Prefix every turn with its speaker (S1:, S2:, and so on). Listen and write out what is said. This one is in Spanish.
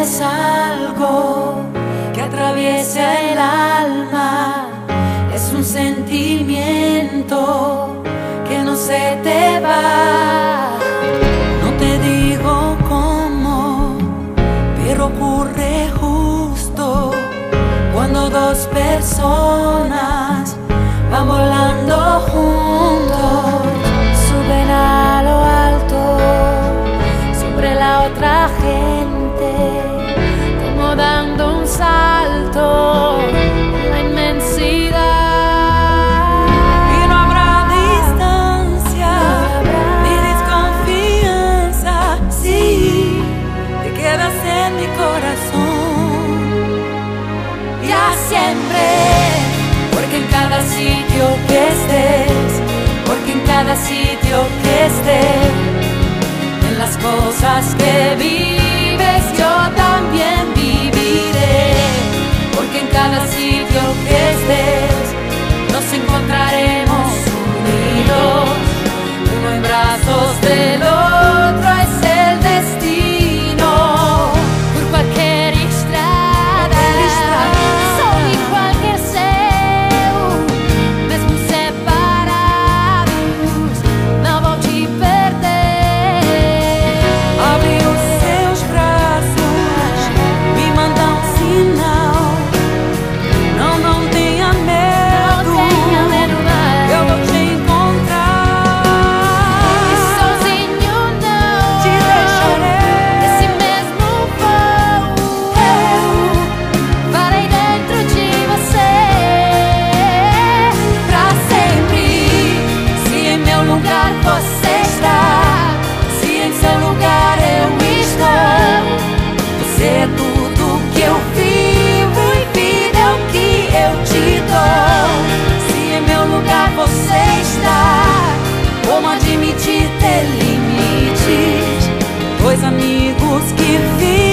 S1: es algo que atraviesa el alma, es un sentimiento que no se te va. No te digo cómo, pero ocurre justo cuando dos personas van volando juntos. mi corazón, ya siempre, porque en cada sitio que estés, porque en cada sitio que estés, en las cosas que vi amigos que vivem.